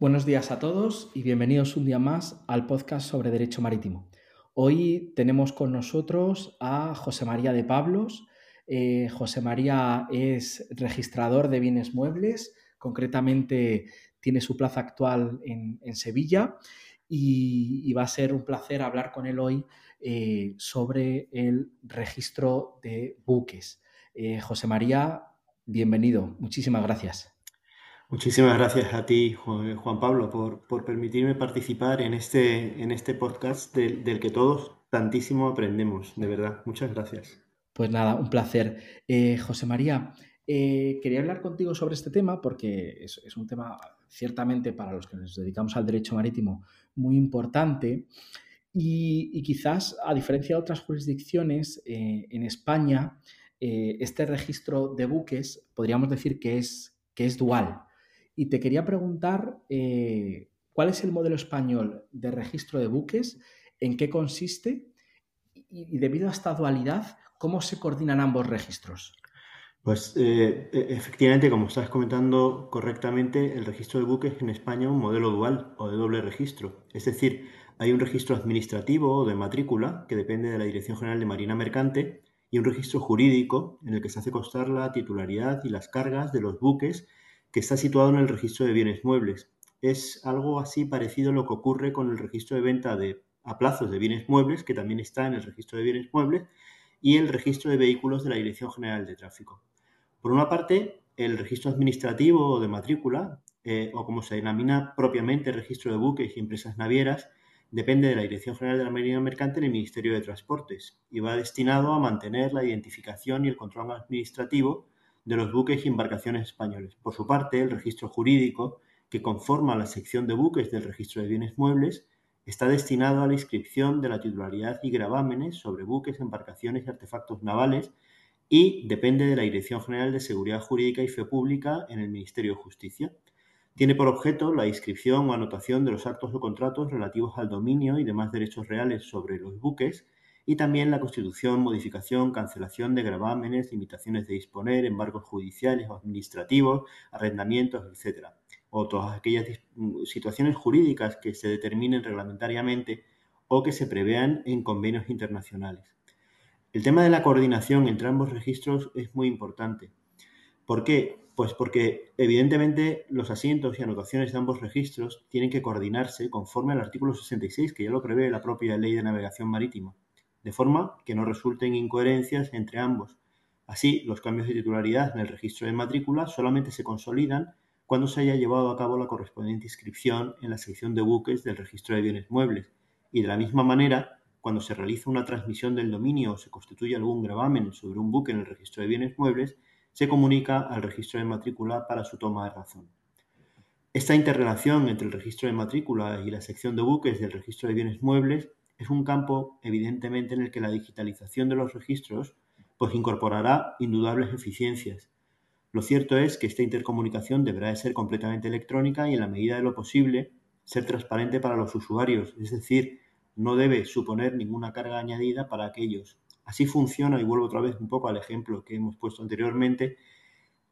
Buenos días a todos y bienvenidos un día más al podcast sobre Derecho Marítimo. Hoy tenemos con nosotros a José María de Pablos. Eh, José María es registrador de bienes muebles, concretamente tiene su plaza actual en, Sevilla y, va a ser un placer hablar con él hoy eh, sobre el registro de buques. Eh, José María, bienvenido. Muchísimas gracias. Muchísimas gracias a ti, Juan Pablo, por, permitirme participar en este, en este podcast del, que todos tantísimo aprendemos, de verdad. Muchas gracias. Pues nada, un placer. Eh, José María, eh, quería hablar contigo sobre este tema porque es, un tema ciertamente para los que nos dedicamos al derecho marítimo muy importante y, quizás a diferencia de otras jurisdicciones eh, en España, este registro de buques podríamos decir que es, que es dual. Y te quería preguntar eh, cuál es el modelo español de registro de buques, en qué consiste y, debido a esta dualidad, cómo se coordinan ambos registros. Pues eh, e, efectivamente, como estás comentando correctamente, el registro de buques en España es un modelo dual o de doble registro. Es decir, hay un registro administrativo o de matrícula que depende de la Dirección General de Marina Mercante y un registro jurídico en el que se hace constar la titularidad y las cargas de los buques que está situado en el registro de bienes muebles. Es algo así parecido a lo que ocurre con el registro de venta de, a plazos de bienes muebles, que también está en el registro de bienes muebles, y el registro de vehículos de la Dirección General de Tráfico. Por una parte, el registro administrativo de matrícula, eh, o como se denomina propiamente registro de buques y empresas navieras, depende de la Dirección General de la Marina Mercante en el Ministerio de Transportes y va destinado a mantener la identificación y el control administrativo de los buques y embarcaciones españoles. Por su parte, el registro jurídico, que conforma la sección de buques del registro de bienes muebles, está destinado a la inscripción de la titularidad y gravámenes sobre buques, embarcaciones y artefactos navales y depende de la Dirección General de Seguridad Jurídica y Fe Pública en el Ministerio de Justicia. Tiene por objeto la inscripción o anotación de los actos o contratos relativos al dominio y demás derechos reales sobre los buques y también la constitución, modificación, cancelación de gravámenes, limitaciones de disponer, embargos judiciales o administrativos, arrendamientos, etc. O todas aquellas situaciones jurídicas que se determinen reglamentariamente o que se prevean en convenios internacionales. El tema de la coordinación entre ambos registros es muy importante. ¿Por qué? Pues porque evidentemente los asientos y anotaciones de ambos registros tienen que coordinarse conforme al artículo 66, que ya lo prevé la propia Ley de Navegación Marítima de forma que no resulten incoherencias entre ambos. Así, los cambios de titularidad en el registro de matrícula solamente se consolidan cuando se haya llevado a cabo la correspondiente inscripción en la sección de buques del registro de bienes muebles. Y de la misma manera, cuando se realiza una transmisión del dominio o se constituye algún gravamen sobre un buque en el registro de bienes muebles, se comunica al registro de matrícula para su toma de razón. Esta interrelación entre el registro de matrícula y la sección de buques del registro de bienes muebles es un campo, evidentemente, en el que la digitalización de los registros pues incorporará indudables eficiencias. Lo cierto es que esta intercomunicación deberá de ser completamente electrónica y en la medida de lo posible ser transparente para los usuarios, es decir, no debe suponer ninguna carga añadida para aquellos. Así funciona, y vuelvo otra vez un poco al ejemplo que hemos puesto anteriormente,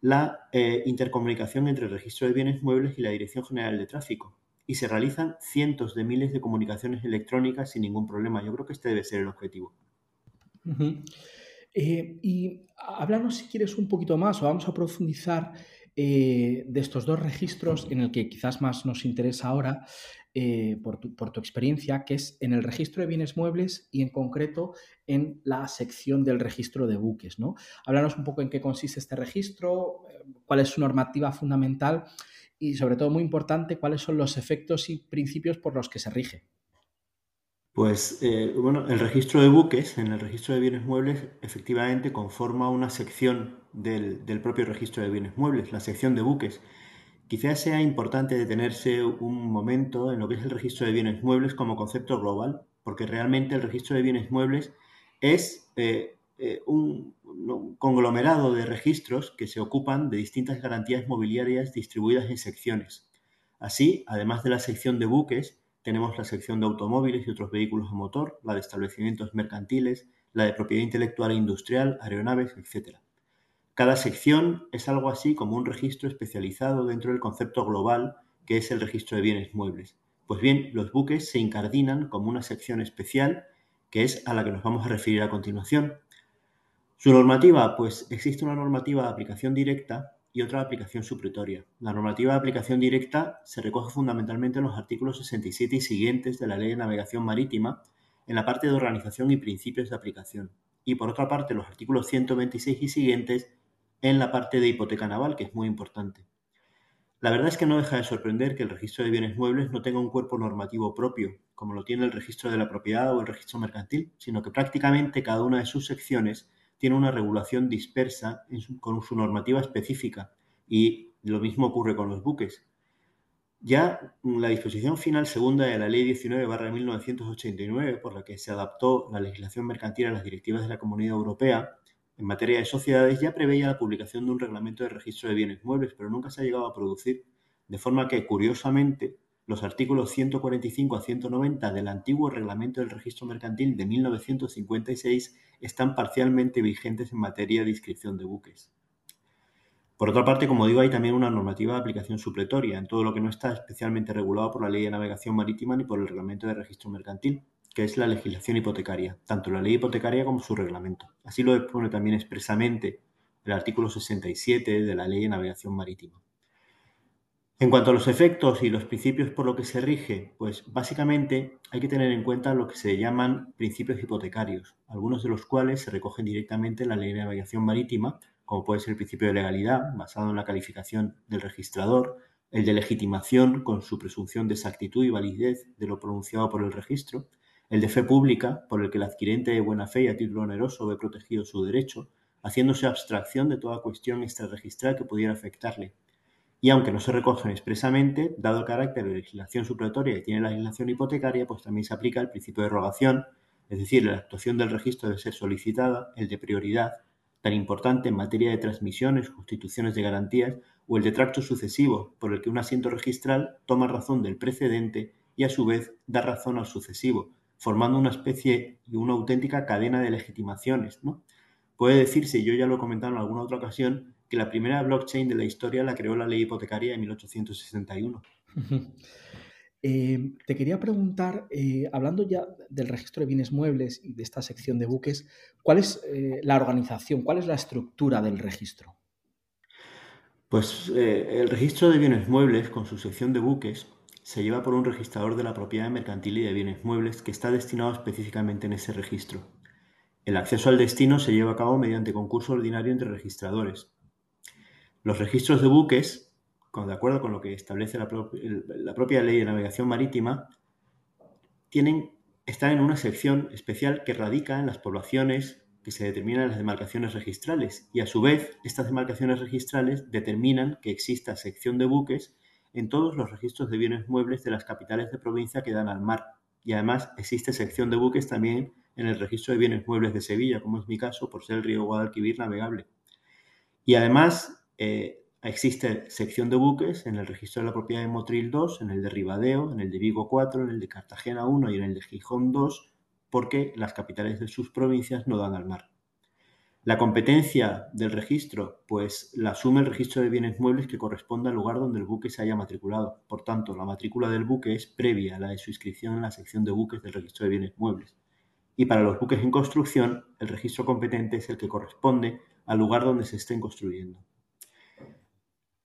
la eh, intercomunicación entre el registro de bienes muebles y la Dirección General de Tráfico y se realizan cientos de miles de comunicaciones electrónicas sin ningún problema. Yo creo que este debe ser el objetivo. Eh, y háblanos si quieres un poquito más o vamos a profundizar eh, de estos dos registros en el que quizás más nos interesa ahora eh, por, tu, por, tu, experiencia, que es en el registro de bienes muebles y en concreto en la sección del registro de buques. ¿no? Háblanos un poco en qué consiste este registro, cuál es su normativa fundamental y sobre todo muy importante, cuáles son los efectos y principios por los que se rige. Pues eh, bueno, el registro de buques, en el registro de bienes muebles, efectivamente conforma una sección del, propio registro de bienes muebles, la sección de buques. Quizás sea importante detenerse un momento en lo que es el registro de bienes muebles como concepto global, porque realmente el registro de bienes muebles es eh, eh, un, conglomerado de registros que se ocupan de distintas garantías mobiliarias distribuidas en secciones. Así, además de la sección de buques, tenemos la sección de automóviles y otros vehículos a motor, la de establecimientos mercantiles, la de propiedad intelectual e industrial, aeronaves, etc. Cada sección es algo así como un registro especializado dentro del concepto global que es el registro de bienes muebles. Pues bien, los buques se incardinan como una sección especial que es a la que nos vamos a referir a continuación. Su normativa, pues existe una normativa de aplicación directa y otra aplicación supletoria. La normativa de aplicación directa se recoge fundamentalmente en los artículos 67 y siguientes de la Ley de Navegación Marítima, en la parte de organización y principios de aplicación. Y por otra parte, los artículos 126 y siguientes en la parte de hipoteca naval, que es muy importante. La verdad es que no deja de sorprender que el registro de bienes muebles no tenga un cuerpo normativo propio, como lo tiene el registro de la propiedad o el registro mercantil, sino que prácticamente cada una de sus secciones tiene una regulación dispersa con su normativa específica y lo mismo ocurre con los buques. Ya la disposición final segunda de la Ley 19-1989, por la que se adaptó la legislación mercantil a las directivas de la Comunidad Europea, en materia de sociedades ya preveía la publicación de un reglamento de registro de bienes muebles, pero nunca se ha llegado a producir, de forma que, curiosamente, los artículos 145 a 190 del antiguo reglamento del registro mercantil de 1956 están parcialmente vigentes en materia de inscripción de buques. Por otra parte, como digo, hay también una normativa de aplicación supletoria en todo lo que no está especialmente regulado por la Ley de Navegación Marítima ni por el Reglamento de Registro Mercantil, que es la legislación hipotecaria, tanto la ley hipotecaria como su reglamento. Así lo expone también expresamente el artículo 67 de la Ley de Navegación Marítima. En cuanto a los efectos y los principios por los que se rige, pues básicamente hay que tener en cuenta lo que se llaman principios hipotecarios, algunos de los cuales se recogen directamente en la Ley de Navegación Marítima, como puede ser el principio de legalidad, basado en la calificación del registrador, el de legitimación, con su presunción de exactitud y validez de lo pronunciado por el registro, el de fe pública, por el que el adquirente de buena fe y a título oneroso ve protegido su derecho, haciéndose abstracción de toda cuestión extrarregistral que pudiera afectarle. Y aunque no se recogen expresamente, dado el carácter de legislación supletoria que tiene la legislación hipotecaria, pues también se aplica el principio de rogación, es decir, la actuación del registro debe ser solicitada, el de prioridad, tan importante en materia de transmisiones, constituciones de garantías, o el de tracto sucesivo, por el que un asiento registral toma razón del precedente y a su vez da razón al sucesivo, formando una especie y una auténtica cadena de legitimaciones. ¿no? Puede decirse, y yo ya lo he comentado en alguna otra ocasión, que la primera blockchain de la historia la creó la ley hipotecaria de 1861. Eh, te quería preguntar, eh, hablando ya del registro de bienes muebles y de esta sección de buques, ¿cuál es eh, la organización, cuál es la estructura del registro? Pues el registro de bienes muebles, con su sección de buques, se lleva por un registrador de la propiedad mercantil y de bienes muebles que está destinado específicamente en ese registro. El acceso al destino se lleva a cabo mediante concurso ordinario entre registradores. Los registros de buques, de acuerdo con lo que establece la, propia ley de navegación marítima, están en una sección especial que radica en las poblaciones que se determinan las demarcaciones registrales y a su vez estas demarcaciones registrales determinan que exista sección de buques en todos los registros de bienes muebles de las capitales de provincia que dan al mar. Y además existe sección de buques también en el registro de bienes muebles de Sevilla, como es mi caso, por ser el río Guadalquivir navegable. Y además eh, existe sección de buques en el registro de la propiedad de Motril 2, en el de Ribadeo, en el de Vigo 4, en el de Cartagena 1 y en el de Gijón 2, porque las capitales de sus provincias no dan al mar. La competencia del registro, pues la asume el registro de bienes muebles que corresponde al lugar donde el buque se haya matriculado. Por tanto, la matrícula del buque es previa a la de su inscripción en la sección de buques del registro de bienes muebles. Y para los buques en construcción, el registro competente es el que corresponde al lugar donde se estén construyendo.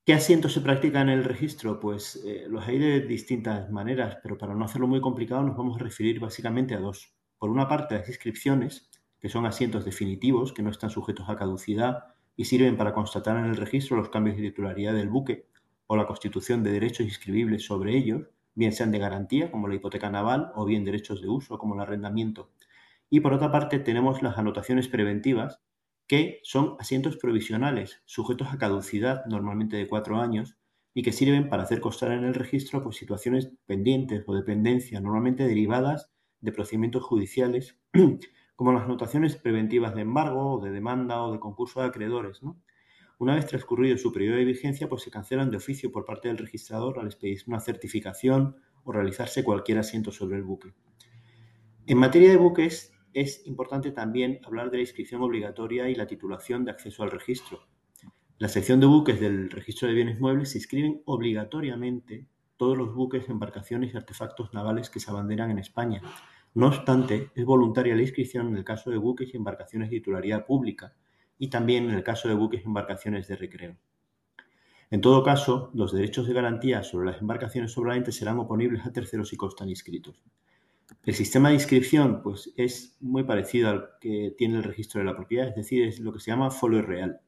¿Qué asientos se practican en el registro? Pues eh, los hay de distintas maneras, pero para no hacerlo muy complicado nos vamos a referir básicamente a dos. Por una parte, las inscripciones, que son asientos definitivos que no están sujetos a caducidad y sirven para constatar en el registro los cambios de titularidad del buque o la constitución de derechos inscribibles sobre ellos, bien sean de garantía, como la hipoteca naval, o bien derechos de uso, como el arrendamiento. Y por otra parte, tenemos las anotaciones preventivas, que son asientos provisionales, sujetos a caducidad, normalmente de cuatro años, y que sirven para hacer constar en el registro pues, situaciones pendientes o dependencias, normalmente derivadas de procedimientos judiciales como las notaciones preventivas de embargo de demanda o de concurso de acreedores. Una vez transcurrido su periodo de vigencia, pues se cancelan de oficio por parte del registrador al expedirse una certificación o realizarse cualquier asiento sobre el buque. En materia de buques, es importante también hablar de la inscripción obligatoria y la titulación de acceso al registro, la sección de buques del registro de bienes muebles se inscriben obligatoriamente todos los buques, embarcaciones y artefactos navales que se abanderan en España. No obstante, es voluntaria la inscripción en el caso de buques y embarcaciones de titularidad pública y también en el caso de buques y embarcaciones de recreo. En todo caso, los derechos de garantía sobre las embarcaciones solamente serán oponibles a terceros si constan inscritos. El sistema de inscripción pues, es muy parecido al que tiene el registro de la propiedad, es decir, es lo que se llama folio real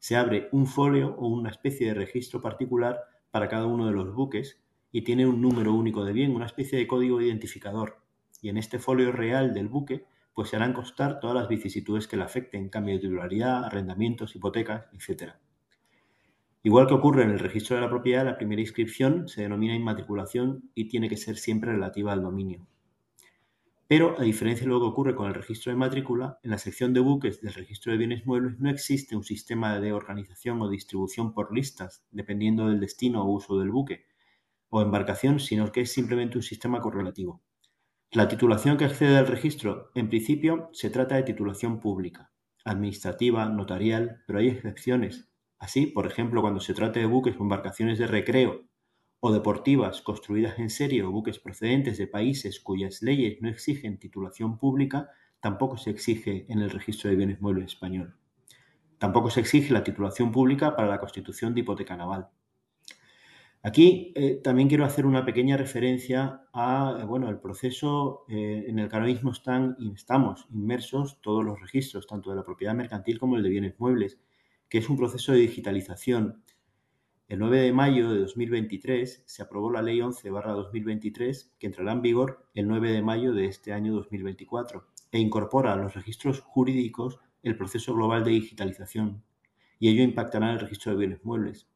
se abre un folio o una especie de registro particular para cada uno de los buques y tiene un número único de bien, una especie de código identificador. Y en este folio real del buque, pues se harán constar todas las vicisitudes que le afecten, cambio de titularidad, arrendamientos, hipotecas, etc. Igual que ocurre en el registro de la propiedad, la primera inscripción se denomina inmatriculación y tiene que ser siempre relativa al dominio. Pero, a diferencia de lo que ocurre con el registro de matrícula, en la sección de buques del registro de bienes muebles no existe un sistema de organización o distribución por listas, dependiendo del destino o uso del buque o embarcación, sino que es simplemente un sistema correlativo. La titulación que accede al registro, en principio, se trata de titulación pública, administrativa, notarial, pero hay excepciones. Así, por ejemplo, cuando se trata de buques o embarcaciones de recreo o deportivas construidas en serie o buques procedentes de países cuyas leyes no exigen titulación pública, tampoco se exige en el registro de bienes muebles español. Tampoco se exige la titulación pública para la constitución de hipoteca naval. Aquí eh, también quiero hacer una pequeña referencia a, eh, bueno, el proceso eh, en el que ahora mismo están, estamos inmersos todos los registros, tanto de la propiedad mercantil como el de bienes muebles, que es un proceso de digitalización el 9 de mayo de 2023 se aprobó la Ley 11-2023 que entrará en vigor el 9 de mayo de este año 2024 e incorpora a los registros jurídicos el proceso global de digitalización y ello impactará en el registro de bienes muebles.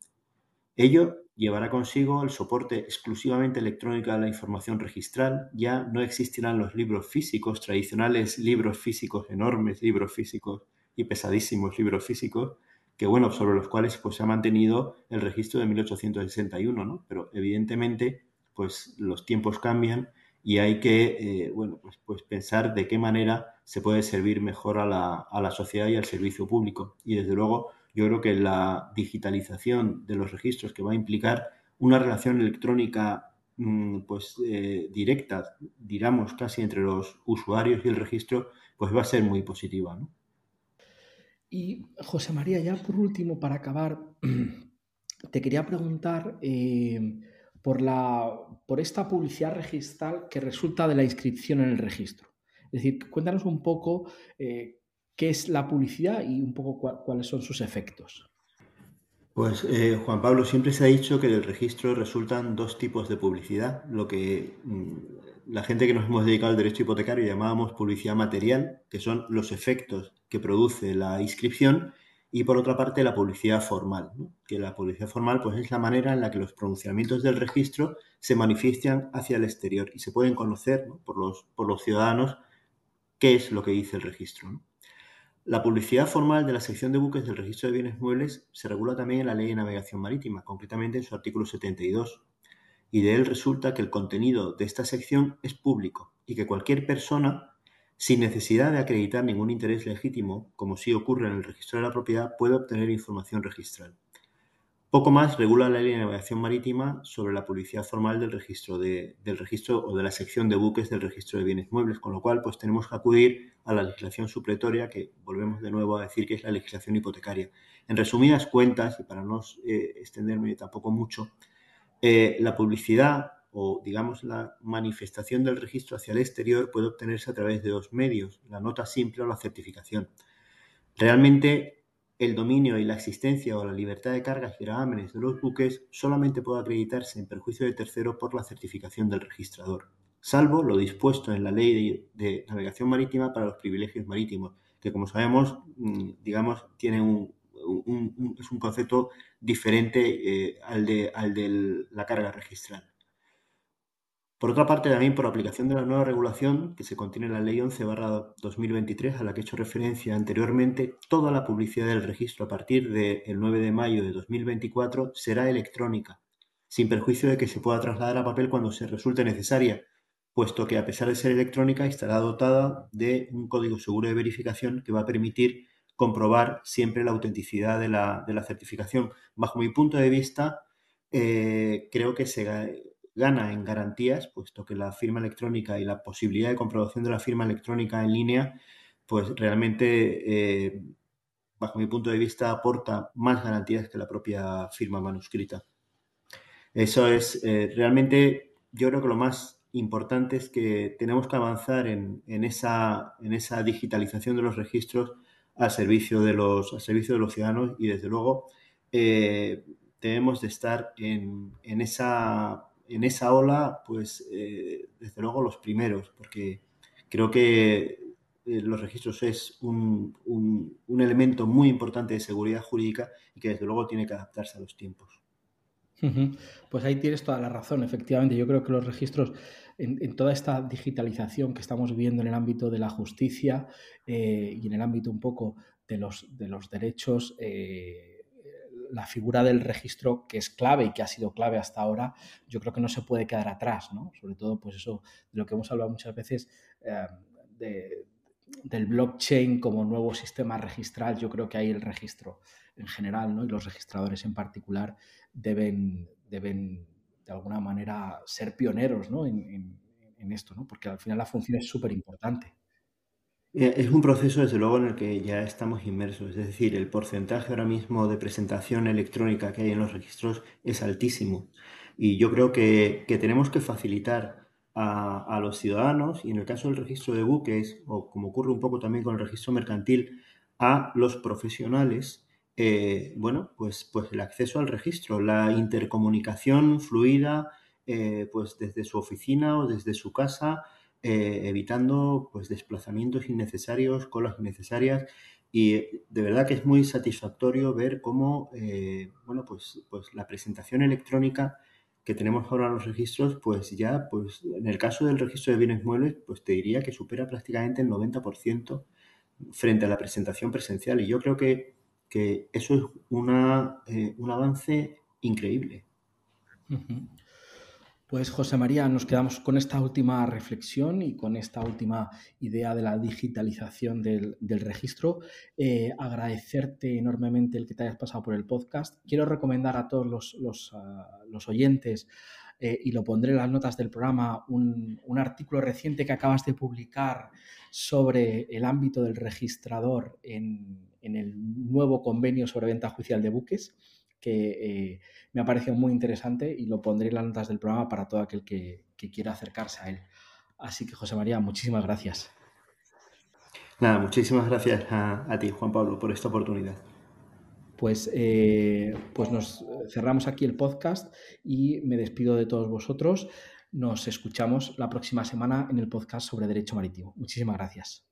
Ello llevará consigo el soporte exclusivamente electrónico de la información registral, ya no existirán los libros físicos, tradicionales libros físicos enormes, libros físicos y pesadísimos libros físicos, que bueno, sobre los cuales pues se ha mantenido el registro de 1861, ¿no? Pero evidentemente pues los tiempos cambian y hay que, eh, bueno, pues, pues, pensar de qué manera se puede servir mejor a la, a la, sociedad y al servicio público. Y desde luego yo creo que la digitalización de los registros que va a implicar una relación electrónica mm, pues eh, directa, digamos, casi entre los usuarios y el registro, pues va a ser muy positiva, ¿no? Y José María, ya por último, para acabar, te quería preguntar eh, por, la, por esta publicidad registral que resulta de la inscripción en el registro. Es decir, cuéntanos un poco eh, qué es la publicidad y un poco cuáles son sus efectos. Pues eh, Juan Pablo, siempre se ha dicho que del registro resultan dos tipos de publicidad, lo que mm, la gente que nos hemos dedicado al derecho hipotecario llamábamos publicidad material, que son los efectos que produce la inscripción, y por otra parte la publicidad formal, que la publicidad formal pues, es la manera en la que los pronunciamientos del registro se manifiestan hacia el exterior y se pueden conocer por, los, por los ciudadanos qué es lo que dice el registro. La publicidad formal de la sección de buques del registro de bienes muebles se regula también en la Ley de Navegación Marítima, concretamente en su artículo 72, y de él resulta que el contenido de esta sección es público y que cualquier persona, sin necesidad de acreditar ningún interés legítimo, como sí ocurre en el registro de la propiedad, puede obtener información registral. Poco más regula la ley de navegación marítima sobre la publicidad formal del registro, del registro o de la sección de buques del registro de bienes muebles, con lo cual pues tenemos que acudir a la legislación supletoria, que volvemos de nuevo a decir que es la legislación hipotecaria. En resumidas cuentas, y para no eh, extenderme tampoco mucho, eh, la publicidad o, digamos, la manifestación del registro hacia el exterior puede obtenerse a través de dos medios, la nota simple o la certificación. Realmente, el dominio y la existencia o la libertad de cargas y gravámenes de los buques solamente puede acreditarse en perjuicio de tercero por la certificación del registrador, salvo lo dispuesto en la ley de, navegación marítima para los privilegios marítimos, que como sabemos, mm, digamos, tiene un, es un concepto diferente eh, al, de, al de la carga registral. Por otra parte, también por aplicación de la nueva regulación que se contiene en la Ley 11-2023, a la que he hecho referencia anteriormente, toda la publicidad del registro a partir del 9 de mayo de 2024 será electrónica, sin perjuicio de que se pueda trasladar a papel cuando se resulte necesaria, puesto que a pesar de ser electrónica estará dotada de un código seguro de verificación que va a permitir comprobar siempre la autenticidad de la, certificación. Bajo mi punto de vista, eh, creo que se gana en garantías, puesto que la firma electrónica y la posibilidad de comprobación de la firma electrónica en línea, pues realmente, eh, bajo mi punto de vista, aporta más garantías que la propia firma manuscrita. Eso es eh, realmente, yo creo que lo más importante es que tenemos que avanzar en, esa, en esa digitalización de los registros al servicio de los, al servicio de los ciudadanos y desde luego eh, debemos de estar en, en, esa, en esa ola, pues eh, desde luego los primeros, porque creo que eh, los registros es un, un, elemento muy importante de seguridad jurídica y que desde luego tiene que adaptarse a los tiempos. Pues ahí tienes toda la razón, efectivamente. Yo creo que los registros, en, toda esta digitalización que estamos viendo en el ámbito de la justicia eh, y en el ámbito un poco de los, de los derechos, eh, la figura del registro, que es clave y que ha sido clave hasta ahora, yo creo que no se puede quedar atrás, ¿no? Sobre todo, pues eso, de lo que hemos hablado muchas veces, eh, del blockchain como nuevo sistema registral, yo creo que ahí el registro en general, ¿no? Y los registradores en particular deben, deben de alguna manera ser pioneros ¿no? en, esto, ¿no? porque al final la función es súper importante. Eh, es un proceso, desde luego, en el que ya estamos inmersos. Es decir, el porcentaje ahora mismo de presentación electrónica que hay en los registros es altísimo. Y yo creo que, tenemos que facilitar a, los ciudadanos, y en el caso del registro de buques, o como ocurre un poco también con el registro mercantil, a los profesionales eh, bueno, pues, pues el acceso al registro, la intercomunicación fluida, eh, pues desde su oficina o desde su casa, eh, evitando pues desplazamientos innecesarios, colas innecesarias. Y de verdad que es muy satisfactorio ver cómo, bueno, pues, pues la presentación electrónica que tenemos ahora los registros, pues ya, pues en el caso del registro de bienes muebles, pues te diría que supera prácticamente el 90% frente a la presentación presencial. Y yo creo que que eso es una, eh, un avance increíble. Pues José María, nos quedamos con esta última reflexión y con esta última idea de la digitalización del, registro. Eh, agradecerte enormemente el que te hayas pasado por el podcast. Quiero recomendar a todos los, los, ah, oyentes, eh, y lo pondré en las notas del programa, un, un, artículo reciente que acabas de publicar sobre el ámbito del registrador en, en el nuevo convenio sobre venta judicial de buques, que eh, me ha parecido muy interesante y lo pondré en las notas del programa para todo aquel que, quiera acercarse a él. Así que, José María, muchísimas gracias. Nada, muchísimas gracias a, ti, Juan Pablo, por esta oportunidad. Pues, eh, pues nos cerramos aquí el podcast y me despido de todos vosotros. Nos escuchamos la próxima semana en el podcast sobre Derecho Marítimo. Muchísimas gracias.